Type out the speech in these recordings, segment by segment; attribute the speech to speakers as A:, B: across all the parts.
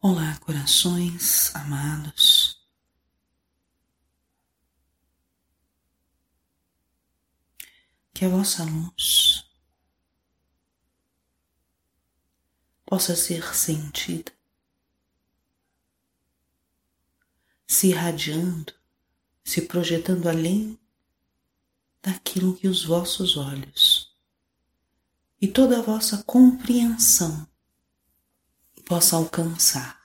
A: Olá, corações amados. Que a vossa luz possa ser sentida, se irradiando, se projetando além daquilo que os vossos olhos e toda a vossa compreensão possa alcançar.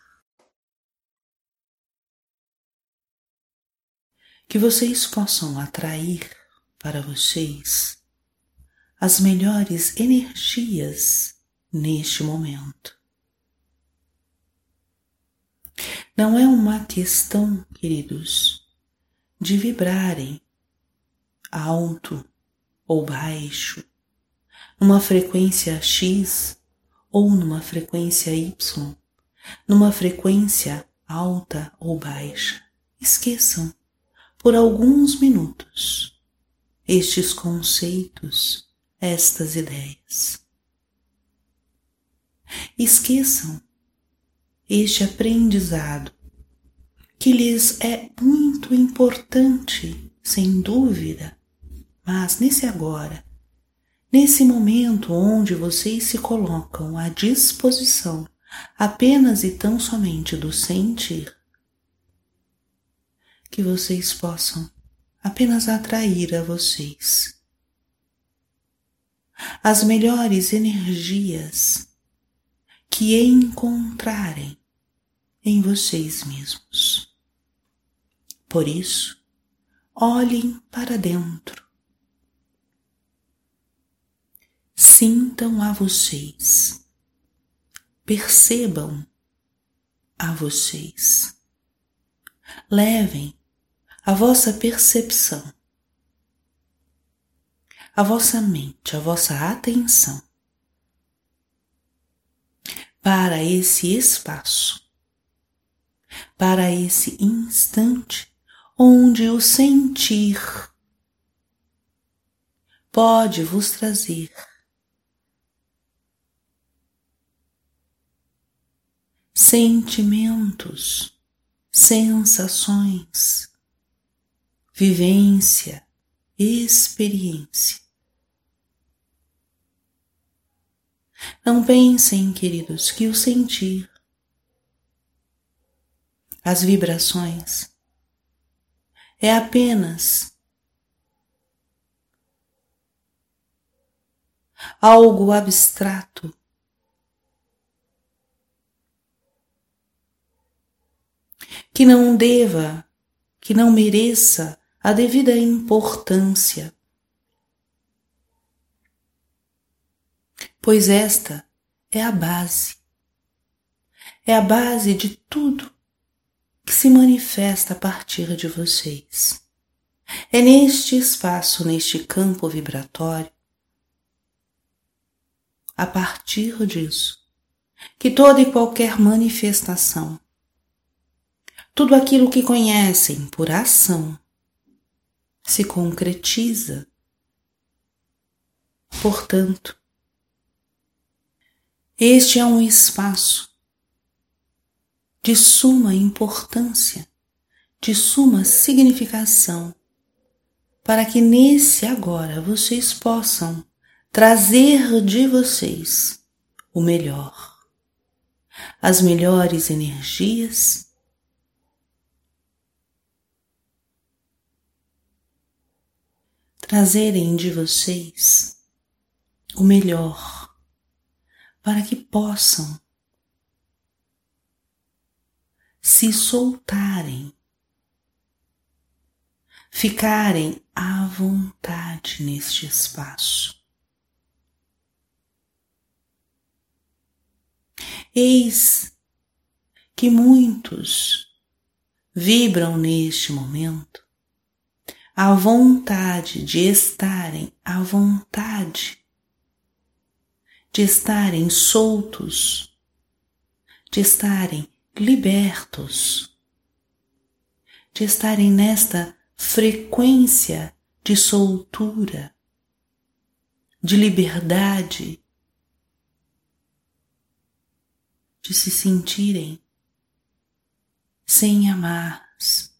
A: Que vocês possam atrair para vocês as melhores energias neste momento. Não é uma questão, queridos, de vibrarem alto ou baixo, numa frequência X ou numa frequência Y, numa frequência alta ou baixa. Esqueçam por alguns minutos estes conceitos, estas ideias. Esqueçam este aprendizado que lhes é muito importante, sem dúvida, mas nesse agora Nesse momento onde vocês se colocam à disposição apenas e tão somente do sentir, que vocês possam apenas atrair a vocês as melhores energias que encontrarem em vocês mesmos. Por isso, olhem para dentro sintam a vocês, percebam a vocês, levem a vossa percepção, a vossa mente, a vossa atenção. Para esse espaço, para esse instante onde o sentir pode vos trazer sentimentos, sensações, vivência, experiência. Não pensem, queridos, que o sentir, as vibrações, é apenas algo abstrato que não deva, que não mereça a devida importância. Pois esta é a base, é a base de tudo que se manifesta a partir de vocês. É neste espaço, neste campo vibratório, a partir disso, que toda e qualquer manifestação tudo aquilo que conhecem por ação se concretiza. Portanto, este é um espaço de suma importância, de suma significação, para que nesse agora vocês possam trazer de vocês o melhor, as melhores energias trazerem de vocês o melhor para que possam se soltarem, ficarem à vontade neste espaço. Eis que muitos vibram neste momento a vontade de estarem à vontade, de estarem soltos, de estarem libertos, de estarem nesta frequência de soltura, de liberdade, de se sentirem sem amarras.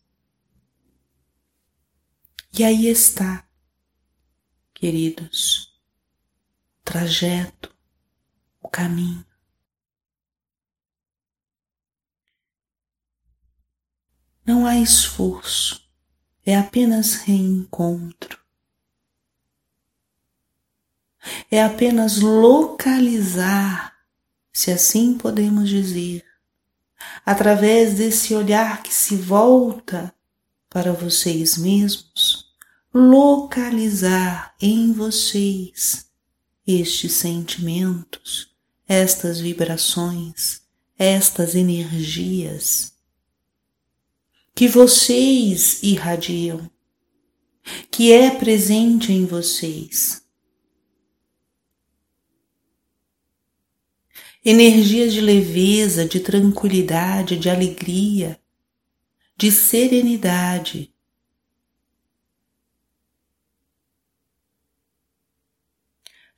A: E aí está, queridos, o trajeto, o caminho. Não há esforço, é apenas reencontro. É apenas localizar, se assim podemos dizer, através desse olhar que se volta para vocês mesmos, localizar em vocês estes sentimentos, estas vibrações, estas energias que vocês irradiam, que é presente em vocês. Energias de leveza, de tranquilidade, de alegria, de serenidade.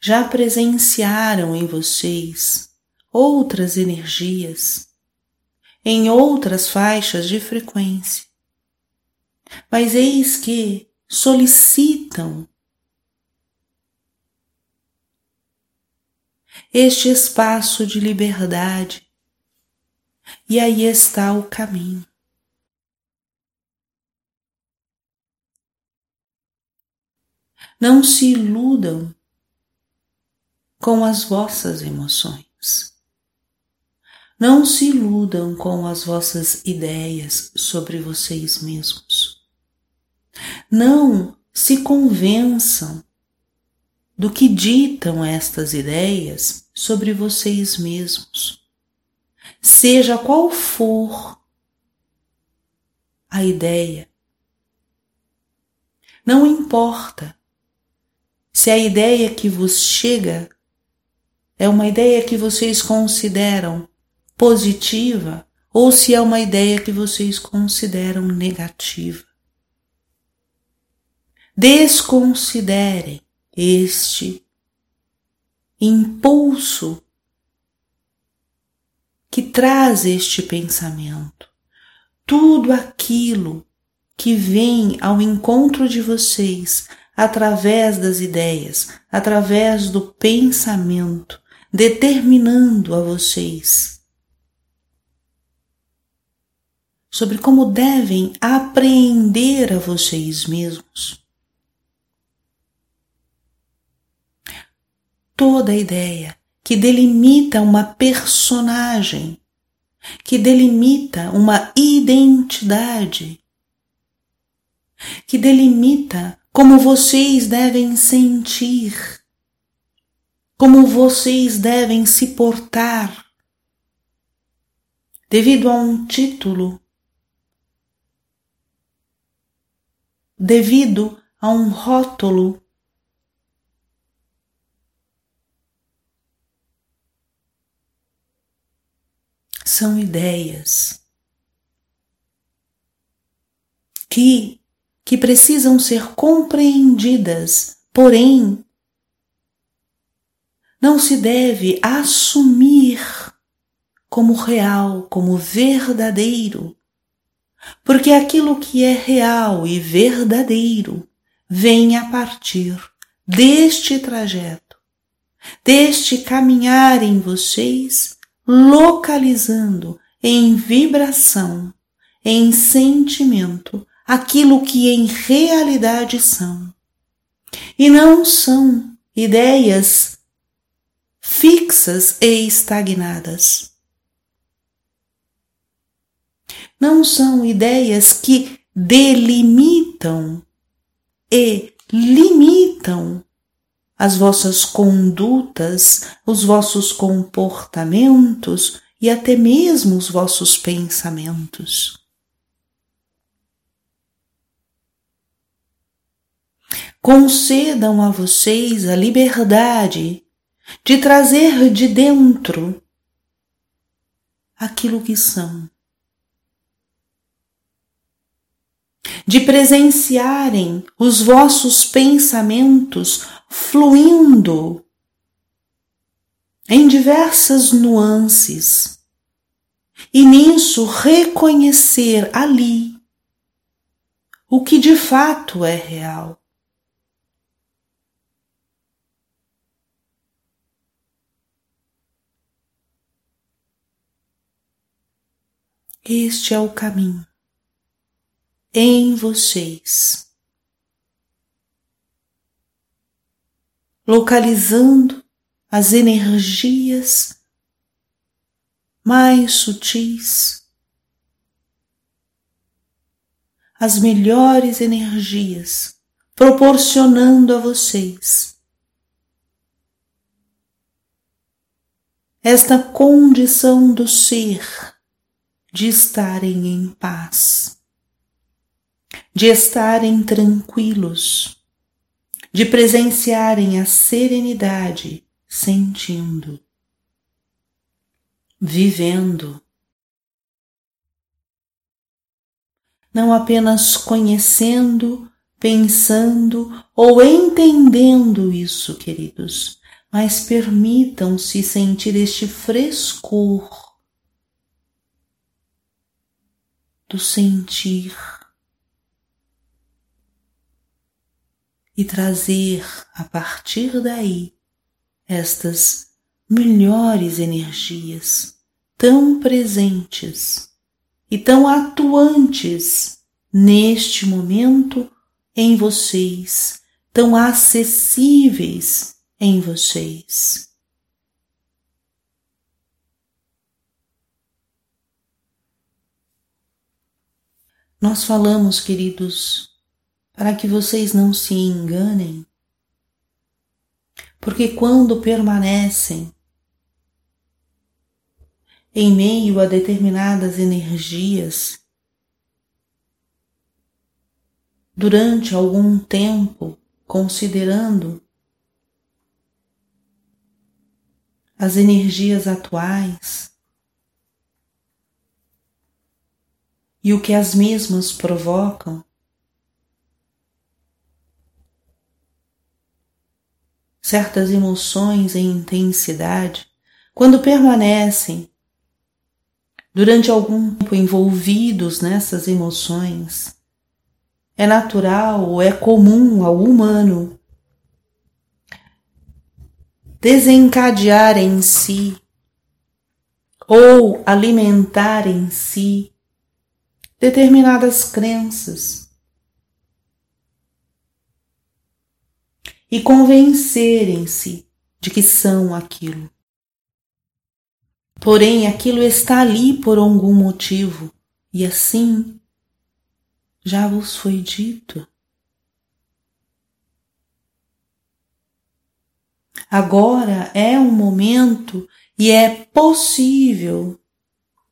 A: Já presenciaram em vocês outras energias em outras faixas de frequência. Mas eis que solicitam este espaço de liberdade, e aí está o caminho. Não se iludam com as vossas emoções. Não se iludam com as vossas ideias sobre vocês mesmos. Não se convençam do que ditam estas ideias sobre vocês mesmos. Seja qual for a ideia, não importa se a ideia que vos chega é uma ideia que vocês consideram positiva ou se é uma ideia que vocês consideram negativa. Desconsiderem este impulso que traz este pensamento. Tudo aquilo que vem ao encontro de vocês através das ideias, através do pensamento, determinando a vocês sobre como devem apreender a vocês mesmos. Toda a ideia que delimita uma personagem, que delimita uma identidade, que delimita como vocês devem sentir, como vocês devem se portar, devido a um título. Devido a um rótulo. São ideias. Que, que precisam ser compreendidas, porém, não se deve assumir como real, como verdadeiro, porque aquilo que é real e verdadeiro vem a partir deste trajeto, deste caminhar em vocês, localizando em vibração, em sentimento, aquilo que em realidade são. E não são ideias fixas e estagnadas não são ideias que delimitam e limitam as vossas condutas, os vossos comportamentos e até mesmo os vossos pensamentos. Concedam a vocês a liberdade de trazer de dentro aquilo que são. de presenciarem os vossos pensamentos fluindo em diversas nuances e nisso reconhecer ali o que de fato é real. Este é o caminho. Em vocês. Localizando as energias mais sutis, as melhores energias, proporcionando a vocês. Esta condição do ser de estarem em paz, de estarem tranquilos, de presenciarem a serenidade, sentindo, vivendo. Não apenas conhecendo, pensando ou entendendo isso, queridos, mas permitam-se sentir este frescor do sentir e trazer a partir daí estas melhores energias tão presentes e tão atuantes neste momento em vocês, tão acessíveis em vocês. Nós falamos, queridos, para que vocês não se enganem, porque quando permanecem em meio a determinadas energias, durante algum tempo, considerando as energias atuais, e o que as mesmas provocam. Certas emoções em intensidade, quando permanecem durante algum tempo envolvidos nessas emoções, é natural ou é comum ao humano desencadear em si ou alimentar em si determinadas crenças e convencerem-se de que são aquilo. Porém, aquilo está ali por algum motivo, e assim já vos foi dito. Agora é um momento e é possível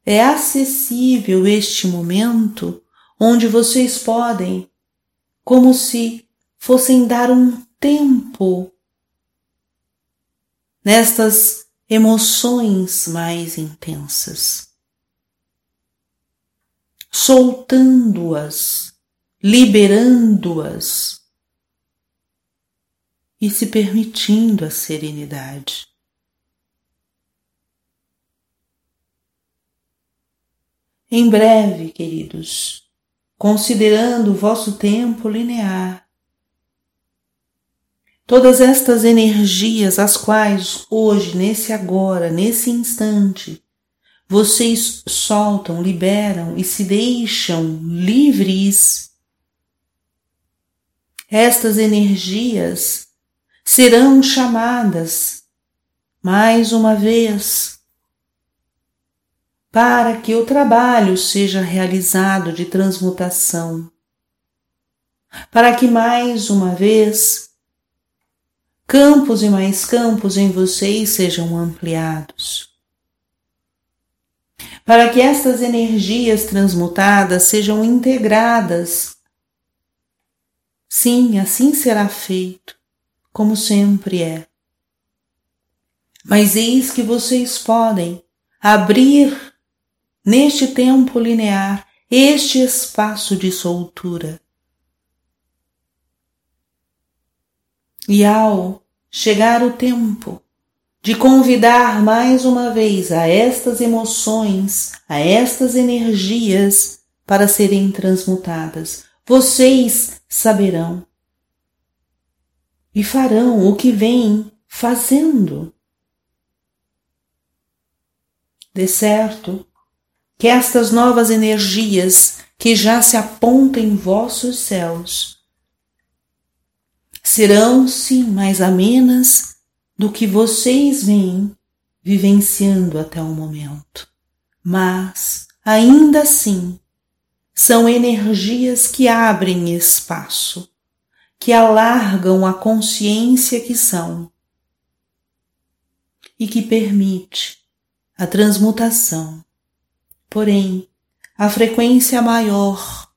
A: é acessível este momento onde vocês podem, como se fossem dar um tempo nestas emoções mais intensas, soltando-as, liberando-as e se permitindo a serenidade. Em breve, queridos, considerando o vosso tempo linear, todas estas energias, as quais hoje, nesse agora, nesse instante, vocês soltam, liberam e se deixam livres, estas energias serão chamadas mais uma vez para que o trabalho seja realizado de transmutação, para que mais uma vez campos e mais campos em vocês sejam ampliados, para que estas energias transmutadas sejam integradas. Sim, assim será feito, como sempre é. Mas eis que vocês podem abrir neste tempo linear, este espaço de soltura. E ao chegar o tempo de convidar mais uma vez a estas emoções, a estas energias para serem transmutadas. Vocês saberão e farão o que vem fazendo. De certo que estas novas energias que já se apontam em vossos céus serão sim mais amenas do que vocês vêm vivenciando até o momento, mas ainda assim são energias que abrem espaço, que alargam a consciência que são e que permite a transmutação. Porém, a frequência maior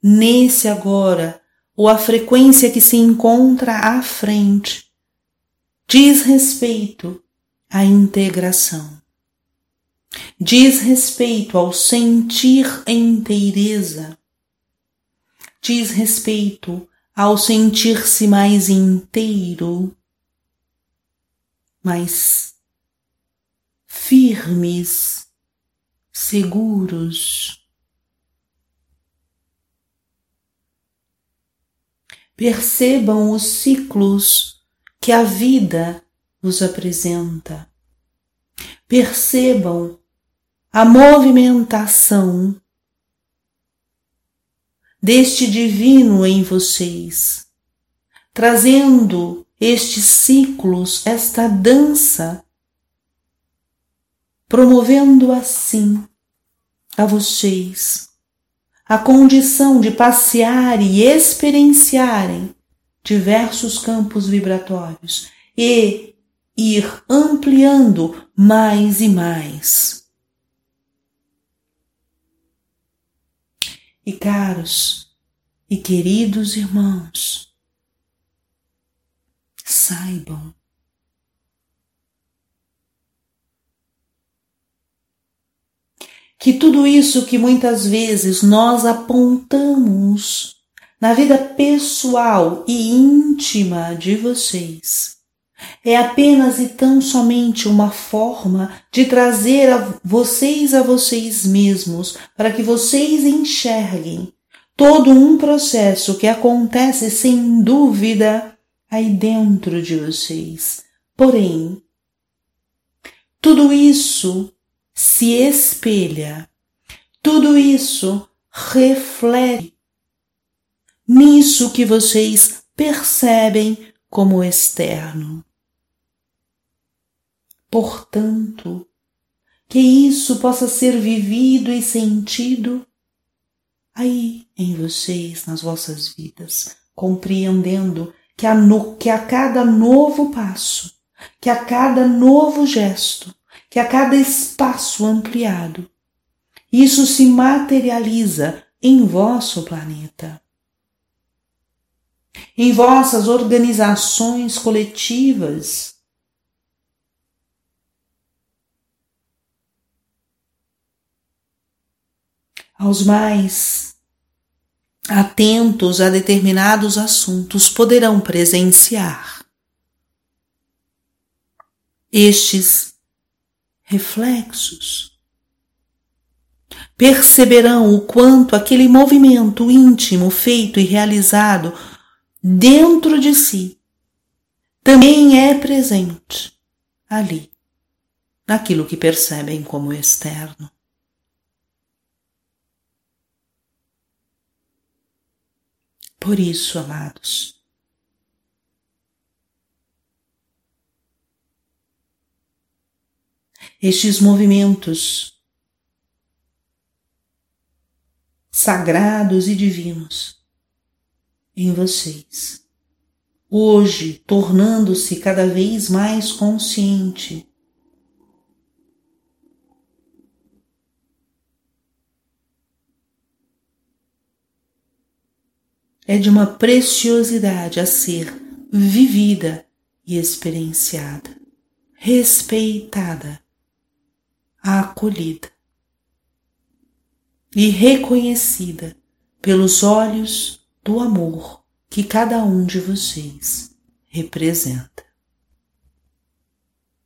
A: nesse agora, ou a frequência que se encontra à frente, diz respeito à integração. Diz respeito ao sentir inteireza. Diz respeito ao sentir-se mais inteiro, mais firmes, seguros. Percebam os ciclos que a vida vos apresenta. Percebam a movimentação deste divino em vocês, trazendo estes ciclos, esta dança promovendo assim a vocês a condição de passear e experienciarem diversos campos vibratórios e ir ampliando mais e mais. E caros e queridos irmãos, saibam que tudo isso que muitas vezes nós apontamos na vida pessoal e íntima de vocês é apenas e tão somente uma forma de trazer a vocês a vocês mesmos para que vocês enxerguem todo um processo que acontece sem dúvida aí dentro de vocês. Porém, tudo isso se espelha. Tudo isso reflete nisso que vocês percebem como externo. Portanto, que isso possa ser vivido e sentido aí em vocês, nas vossas vidas, compreendendo que a, no, que a cada novo passo, que a cada novo gesto, que a cada espaço ampliado, isso se materializa em vosso planeta, em vossas organizações coletivas. Aos mais atentos a determinados assuntos poderão presenciar estes reflexos. Perceberão o quanto aquele movimento íntimo feito e realizado dentro de si também é presente ali, naquilo que percebem como externo. Por isso, amados, estes movimentos sagrados e divinos em vocês. Hoje, tornando-se cada vez mais consciente é de uma preciosidade a ser vivida e experienciada, respeitada acolhida e reconhecida pelos olhos do amor que cada um de vocês representa.